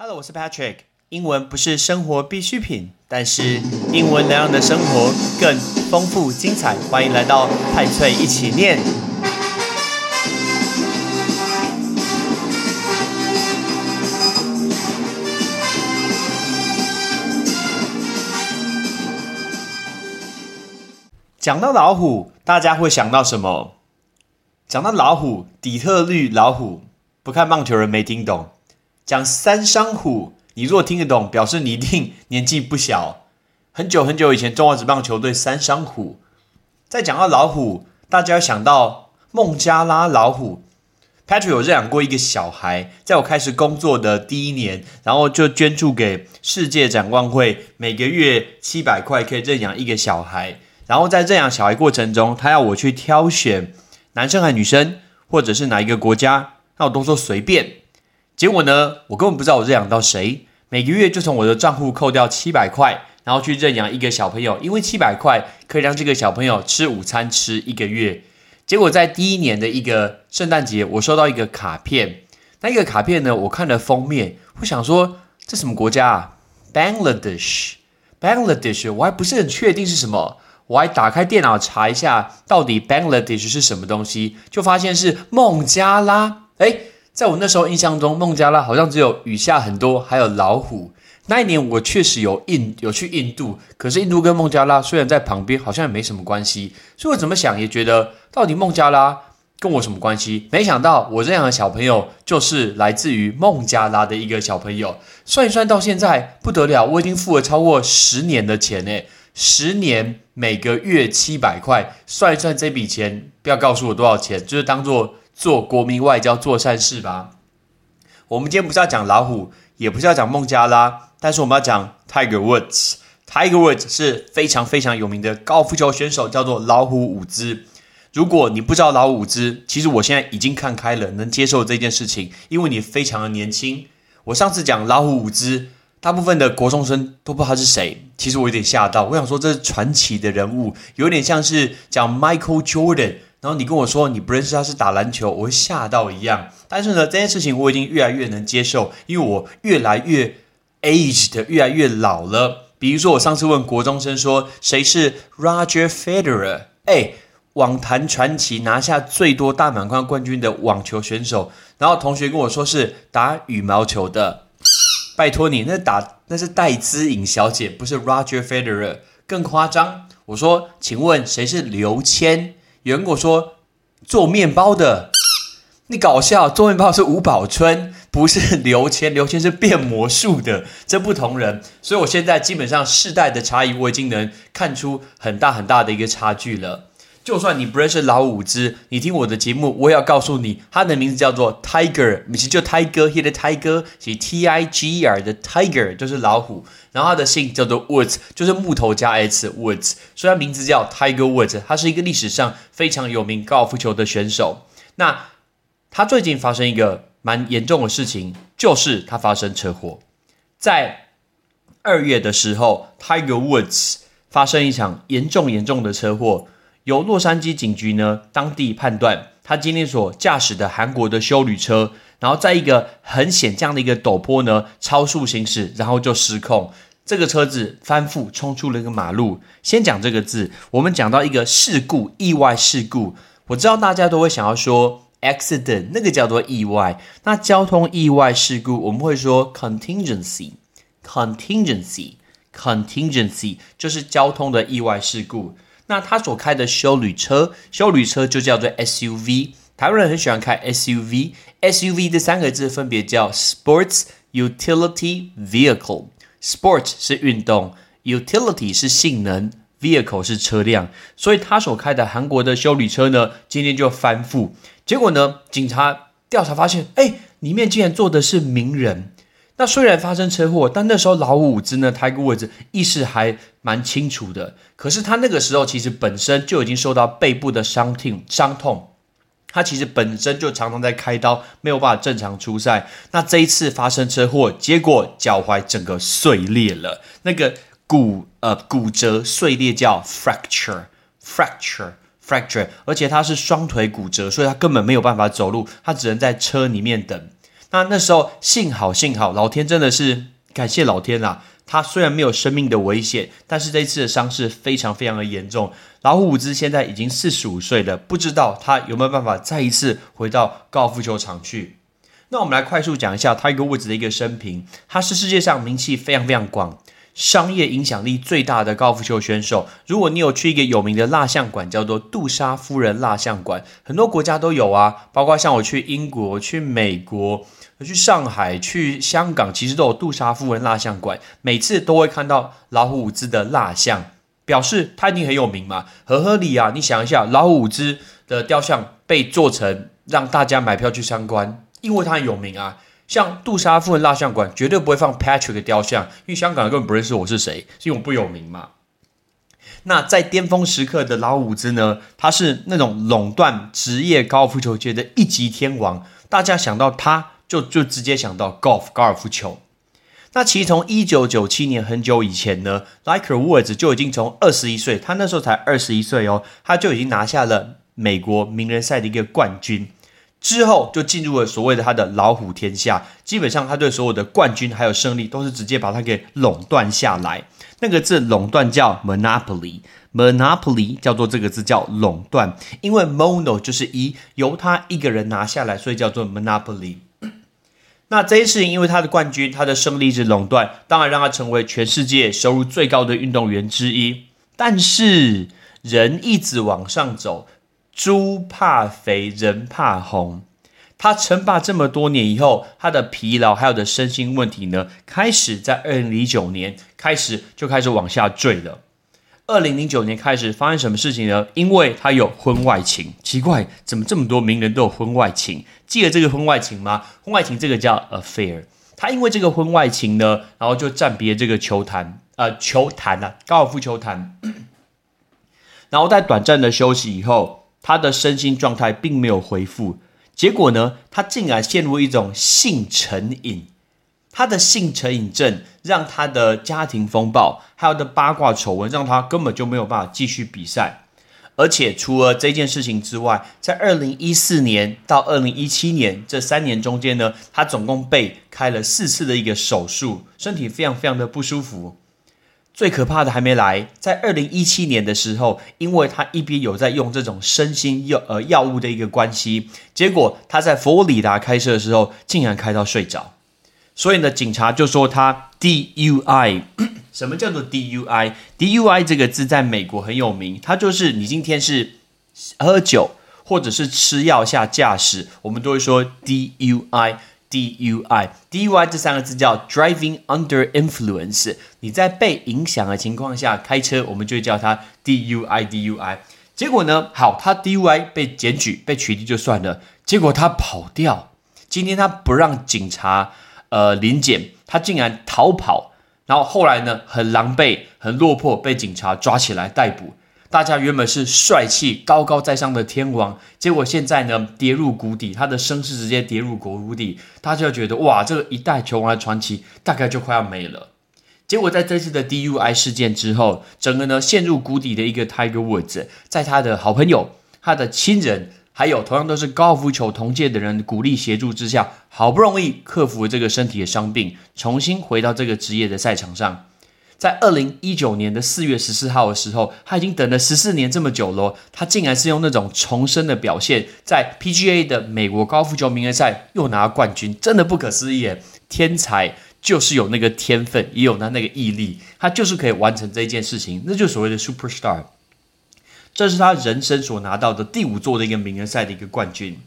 Hello，我是 Patrick。英文不是生活必需品，但是英文能让你的生活更丰富精彩。欢迎来到派翠一起念。讲到老虎，大家会想到什么？讲到老虎，底特律老虎，不看棒球人没听懂。讲三商虎，你若听得懂，表示你一定年纪不小。很久很久以前，中华职棒球队三商虎。再讲到老虎，大家要想到孟加拉老虎。Patrick 有认养过一个小孩，在我开始工作的第一年，然后就捐助给世界展望会，每个月七百块可以认养一个小孩。然后在认养小孩过程中，他要我去挑选男生还是女生，或者是哪一个国家，那我都说随便。结果呢，我根本不知道我认养到谁，每个月就从我的账户扣掉七百块，然后去认养一个小朋友，因为七百块可以让这个小朋友吃午餐吃一个月。结果在第一年的一个圣诞节，我收到一个卡片，那一个卡片呢，我看了封面，我想说这什么国家啊？Bangladesh，Bangladesh，我还不是很确定是什么，我还打开电脑查一下到底 Bangladesh 是什么东西，就发现是孟加拉，哎。在我那时候印象中，孟加拉好像只有雨下很多，还有老虎。那一年我确实有印有去印度，可是印度跟孟加拉虽然在旁边，好像也没什么关系。所以我怎么想也觉得，到底孟加拉跟我什么关系？没想到我这样的小朋友就是来自于孟加拉的一个小朋友。算一算到现在不得了，我已经付了超过十年的钱呢，十年每个月七百块，算一算这笔钱，不要告诉我多少钱，就是当做。做国民外交，做善事吧。我们今天不是要讲老虎，也不是要讲孟加拉，但是我们要讲 Tiger Woods。Tiger Woods 是非常非常有名的高尔夫球选手，叫做老虎伍兹。如果你不知道老虎伍兹，其实我现在已经看开了，能接受这件事情，因为你非常的年轻。我上次讲老虎伍兹，大部分的国中生都不知道他是谁，其实我有点吓到。我想说这是传奇的人物，有点像是讲 Michael Jordan。然后你跟我说你不认识他是打篮球，我会吓到一样。但是呢，这件事情我已经越来越能接受，因为我越来越 aged，越来越老了。比如说，我上次问国中生说谁是 Roger Federer，哎，网坛传奇拿下最多大满贯冠军的网球选手。然后同学跟我说是打羽毛球的，拜托你，那打那是戴资颖小姐，不是 Roger Federer，更夸张。我说，请问谁是刘谦？有人跟我说做面包的，你搞笑，做面包是吴宝春，不是刘谦，刘谦是变魔术的，这不同人。所以我现在基本上世代的差异，我已经能看出很大很大的一个差距了。就算你不认识老五只，你听我的节目，我也要告诉你，他的名字叫做 Tiger，其实就 Tiger，他的 Tiger 是 T I G E R 的 Tiger，就是老虎。然后他的姓叫做 Woods，就是木头加 s Woods，所以他名字叫 Tiger Woods。他是一个历史上非常有名高尔夫球的选手。那他最近发生一个蛮严重的事情，就是他发生车祸。在二月的时候，Tiger Woods 发生一场严重严重的车祸。由洛杉矶警局呢，当地判断他今天所驾驶的韩国的修旅车，然后在一个很险这样的一个陡坡呢，超速行驶，然后就失控，这个车子翻覆冲出了一个马路。先讲这个字，我们讲到一个事故，意外事故。我知道大家都会想要说 accident，那个叫做意外。那交通意外事故，我们会说 contingency，contingency，contingency，就是交通的意外事故。那他所开的修旅车，修旅车就叫做 SUV。台湾人很喜欢开 SUV，SUV 这三个字分别叫 Sports Utility Vehicle。Sport 是运动，Utility 是性能，Vehicle 是车辆。所以他所开的韩国的修旅车呢，今天就翻覆。结果呢，警察调查发现，哎，里面竟然坐的是名人。那虽然发生车祸，但那时候老五子呢，他个位置意识还蛮清楚的。可是他那个时候其实本身就已经受到背部的伤痛，伤痛。他其实本身就常常在开刀，没有办法正常出赛。那这一次发生车祸，结果脚踝整个碎裂了，那个骨呃骨折碎裂叫 fracture，fracture，fracture，而且他是双腿骨折，所以他根本没有办法走路，他只能在车里面等。那那时候幸好幸好，老天真的是感谢老天啦。他虽然没有生命的危险，但是这次的伤势非常非常的严重。老虎伍兹现在已经四十五岁了，不知道他有没有办法再一次回到高尔夫球场去。那我们来快速讲一下他一个位置的一个生平。他是世界上名气非常非常广、商业影响力最大的高尔夫球选手。如果你有去一个有名的蜡像馆，叫做杜莎夫人蜡像馆，很多国家都有啊，包括像我去英国、去美国。去上海、去香港，其实都有杜莎夫人蜡像馆，每次都会看到老虎伍兹的蜡像，表示他一定很有名嘛，合合理啊！你想一下，老虎伍兹的雕像被做成让大家买票去参观，因为他很有名啊。像杜莎夫人蜡像馆绝对不会放 Patrick 的雕像，因为香港人根本不认识我是谁，是因为我不有名嘛。那在巅峰时刻的老伍兹呢，他是那种垄断职业高尔夫球界的一级天王，大家想到他。就就直接想到 golf 高尔夫球。那其实从一九九七年很久以前呢 l i k e r Woods 就已经从二十一岁，他那时候才二十一岁哦，他就已经拿下了美国名人赛的一个冠军。之后就进入了所谓的他的老虎天下，基本上他对所有的冠军还有胜利都是直接把它给垄断下来。那个字垄断叫 monopoly，monopoly 叫做这个字叫垄断，因为 mono 就是一，由他一个人拿下来，所以叫做 monopoly。那这些事情，因为他的冠军，他的胜利值垄断，当然让他成为全世界收入最高的运动员之一。但是人一直往上走，猪怕肥，人怕红。他称霸这么多年以后，他的疲劳还有的身心问题呢，开始在二零零九年开始就开始往下坠了。二零零九年开始发生什么事情呢？因为他有婚外情，奇怪，怎么这么多名人都有婚外情？记得这个婚外情吗？婚外情这个叫 affair。他因为这个婚外情呢，然后就暂别这个球坛，呃，球坛啊，高尔夫球坛。然后在短暂的休息以后，他的身心状态并没有恢复，结果呢，他竟然陷入一种性成瘾。他的性成瘾症让他的家庭风暴，还有的八卦丑闻，让他根本就没有办法继续比赛。而且除了这件事情之外，在二零一四年到二零一七年这三年中间呢，他总共被开了四次的一个手术，身体非常非常的不舒服。最可怕的还没来，在二零一七年的时候，因为他一边有在用这种身心药呃药物的一个关系，结果他在佛罗里达开车的时候，竟然开到睡着。所以呢，警察就说他 DUI。什么叫做 DUI？DUI 这个字在美国很有名，它就是你今天是喝酒或者是吃药下驾驶，我们都会说 DUI。DUI，DUI 这三个字叫 Driving Under Influence。你在被影响的情况下开车，我们就叫它 DUI，DUI。结果呢，好，他 DUI 被检举、被取缔就算了，结果他跑掉。今天他不让警察。呃，临检，他竟然逃跑，然后后来呢，很狼狈、很落魄，被警察抓起来逮捕。大家原本是帅气、高高在上的天王，结果现在呢，跌入谷底，他的声势直接跌入谷底。大家就觉得，哇，这个一代球王的传奇大概就快要没了。结果在这次的 DUI 事件之后，整个呢陷入谷底的一个 Tiger Woods，在他的好朋友、他的亲人。还有同样都是高尔夫球同届的人鼓励协助之下，好不容易克服了这个身体的伤病，重新回到这个职业的赛场上。在二零一九年的四月十四号的时候，他已经等了十四年这么久了，他竟然是用那种重生的表现，在 PGA 的美国高尔夫球名人赛又拿了冠军，真的不可思议！天才就是有那个天分，也有他那个毅力，他就是可以完成这件事情，那就所谓的 super star。这是他人生所拿到的第五座的一个名人赛的一个冠军，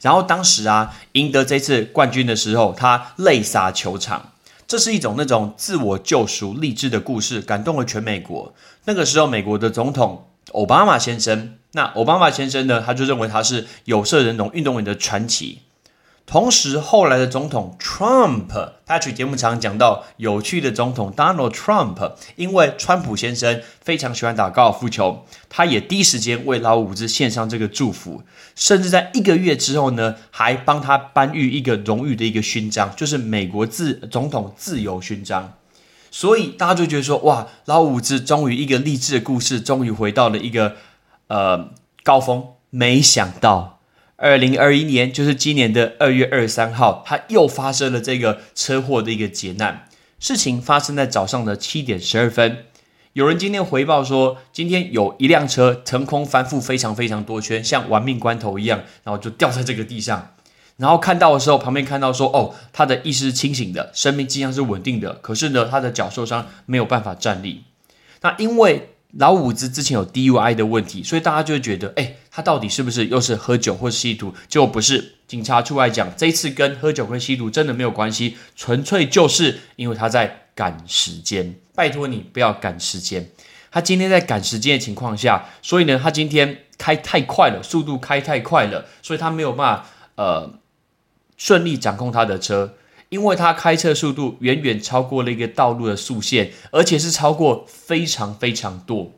然后当时啊赢得这次冠军的时候，他泪洒球场，这是一种那种自我救赎励志的故事，感动了全美国。那个时候，美国的总统奥巴马先生，那奥巴马先生呢，他就认为他是有色人种运动员的传奇。同时，后来的总统 Trump，他去节目常讲到有趣的总统 Donald Trump，因为川普先生非常喜欢打高尔夫球，他也第一时间为老五子献上这个祝福，甚至在一个月之后呢，还帮他颁予一个荣誉的一个勋章，就是美国自总统自由勋章。所以大家就觉得说，哇，老五子终于一个励志的故事，终于回到了一个呃高峰。没想到。二零二一年就是今年的二月二十三号，他又发生了这个车祸的一个劫难。事情发生在早上的七点十二分。有人今天回报说，今天有一辆车腾空翻覆非常非常多圈，像玩命关头一样，然后就掉在这个地上。然后看到的时候，旁边看到说，哦，他的意识是清醒的，生命迹象是稳定的，可是呢，他的脚受伤，没有办法站立。那因为。老五子之前有 DUI 的问题，所以大家就会觉得，哎，他到底是不是又是喝酒或吸毒？结果不是，警察出来讲，这次跟喝酒跟吸毒真的没有关系，纯粹就是因为他在赶时间。拜托你不要赶时间，他今天在赶时间的情况下，所以呢，他今天开太快了，速度开太快了，所以他没有办法呃顺利掌控他的车。因为他开车速度远远超过了一个道路的速限，而且是超过非常非常多。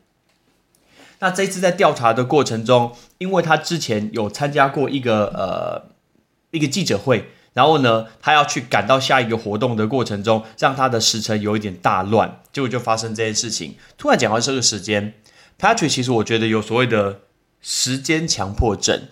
那这次在调查的过程中，因为他之前有参加过一个呃一个记者会，然后呢，他要去赶到下一个活动的过程中，让他的时程有一点大乱，结果就发生这件事情。突然讲到这个时间，Patrick 其实我觉得有所谓的时间强迫症。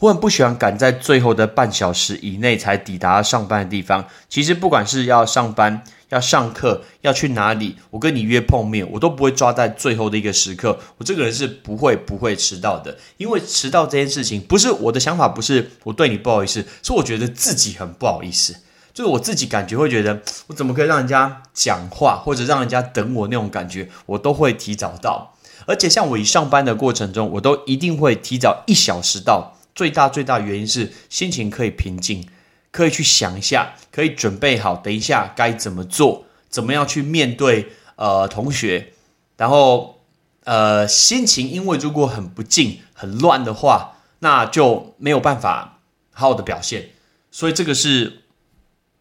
我很不喜欢赶在最后的半小时以内才抵达上班的地方。其实不管是要上班、要上课、要去哪里，我跟你约碰面，我都不会抓在最后的一个时刻。我这个人是不会不会迟到的，因为迟到这件事情不是我的想法，不是我对你不好意思，是我觉得自己很不好意思。就是我自己感觉会觉得，我怎么可以让人家讲话或者让人家等我那种感觉，我都会提早到。而且像我一上班的过程中，我都一定会提早一小时到。最大最大原因是心情可以平静，可以去想一下，可以准备好等一下该怎么做，怎么样去面对呃同学，然后呃心情因为如果很不静很乱的话，那就没有办法好好的表现，所以这个是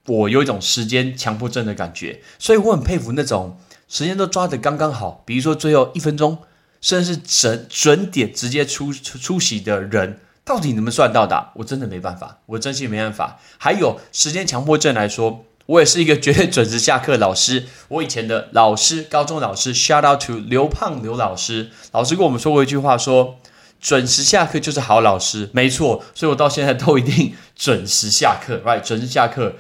我有一种时间强迫症的感觉，所以我很佩服那种时间都抓得刚刚好，比如说最后一分钟，甚至是准准点直接出出席的人。到底能不能算到的？我真的没办法，我真心没办法。还有时间强迫症来说，我也是一个绝对准时下课老师。我以前的老师，高中老师，shout out to 刘胖刘老师，老师跟我们说过一句话，说准时下课就是好老师。没错，所以我到现在都一定准时下课，right？准时下课，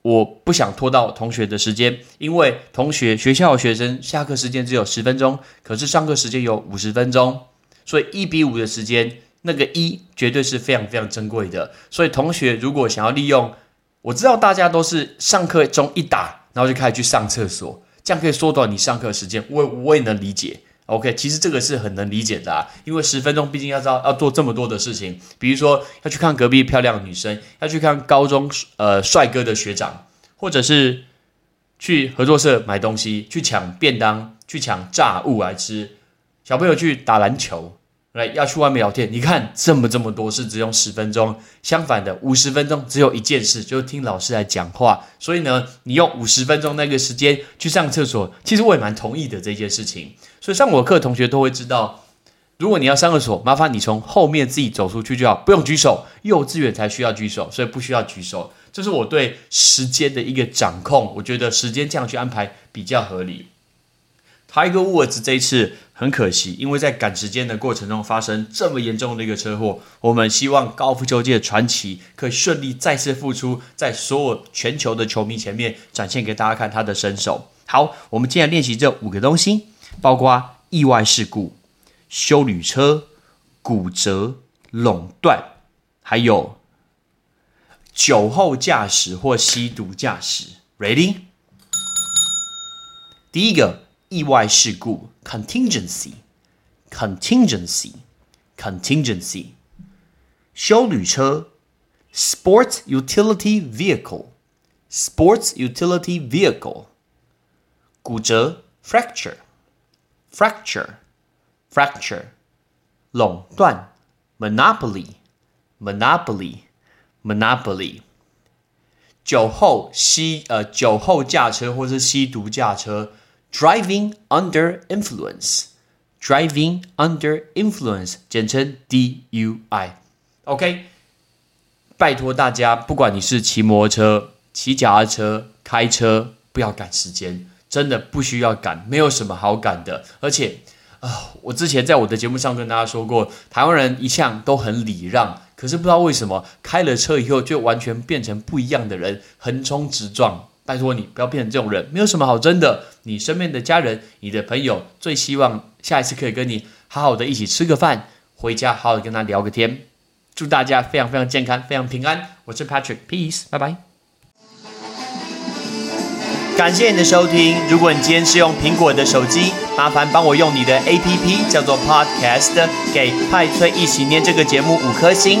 我不想拖到同学的时间，因为同学学校学生下课时间只有十分钟，可是上课时间有五十分钟，所以一比五的时间。那个一绝对是非常非常珍贵的，所以同学如果想要利用，我知道大家都是上课钟一打，然后就开始去上厕所，这样可以缩短你上课时间。我我也能理解，OK，其实这个是很能理解的啊，因为十分钟毕竟要知道要做这么多的事情，比如说要去看隔壁漂亮的女生，要去看高中呃帅哥的学长，或者是去合作社买东西，去抢便当，去抢炸物来吃，小朋友去打篮球。来要去外面聊天，你看这么这么多事只用十分钟，相反的五十分钟只有一件事，就是听老师来讲话。所以呢，你用五十分钟那个时间去上厕所，其实我也蛮同意的这件事情。所以上我课同学都会知道，如果你要上厕所，麻烦你从后面自己走出去就好，不用举手。幼稚园才需要举手，所以不需要举手。这是我对时间的一个掌控，我觉得时间这样去安排比较合理。Tiger Woods 这一次很可惜，因为在赶时间的过程中发生这么严重的一个车祸。我们希望高尔夫球界的传奇可以顺利再次复出，在所有全球的球迷前面展现给大家看他的身手。好，我们接下来练习这五个东西，包括意外事故、修旅车、骨折、垄断，还有酒后驾驶或吸毒驾驶。Ready？第一个。意外事故 contingency contingency contingency 修旅车 sports utility vehicle sports utility vehicle 骨折 fracture fracture fracture 垄断 monopoly monopoly monopoly 酒后吸呃酒后驾车或是吸毒驾车 Driving under influence, driving under influence，简称 DUI。OK，拜托大家，不管你是骑摩托车、骑脚踏车、开车，不要赶时间，真的不需要赶，没有什么好赶的。而且，啊，我之前在我的节目上跟大家说过，台湾人一向都很礼让，可是不知道为什么开了车以后就完全变成不一样的人，横冲直撞。拜托你不要变成这种人，没有什么好争的。你身边的家人、你的朋友最希望下一次可以跟你好好的一起吃个饭，回家好好的跟他聊个天。祝大家非常非常健康，非常平安。我是 Patrick，Peace，拜拜。感谢你的收听。如果你今天是用苹果的手机，麻烦帮我用你的 APP 叫做 Podcast，给派崔一起念这个节目五颗星，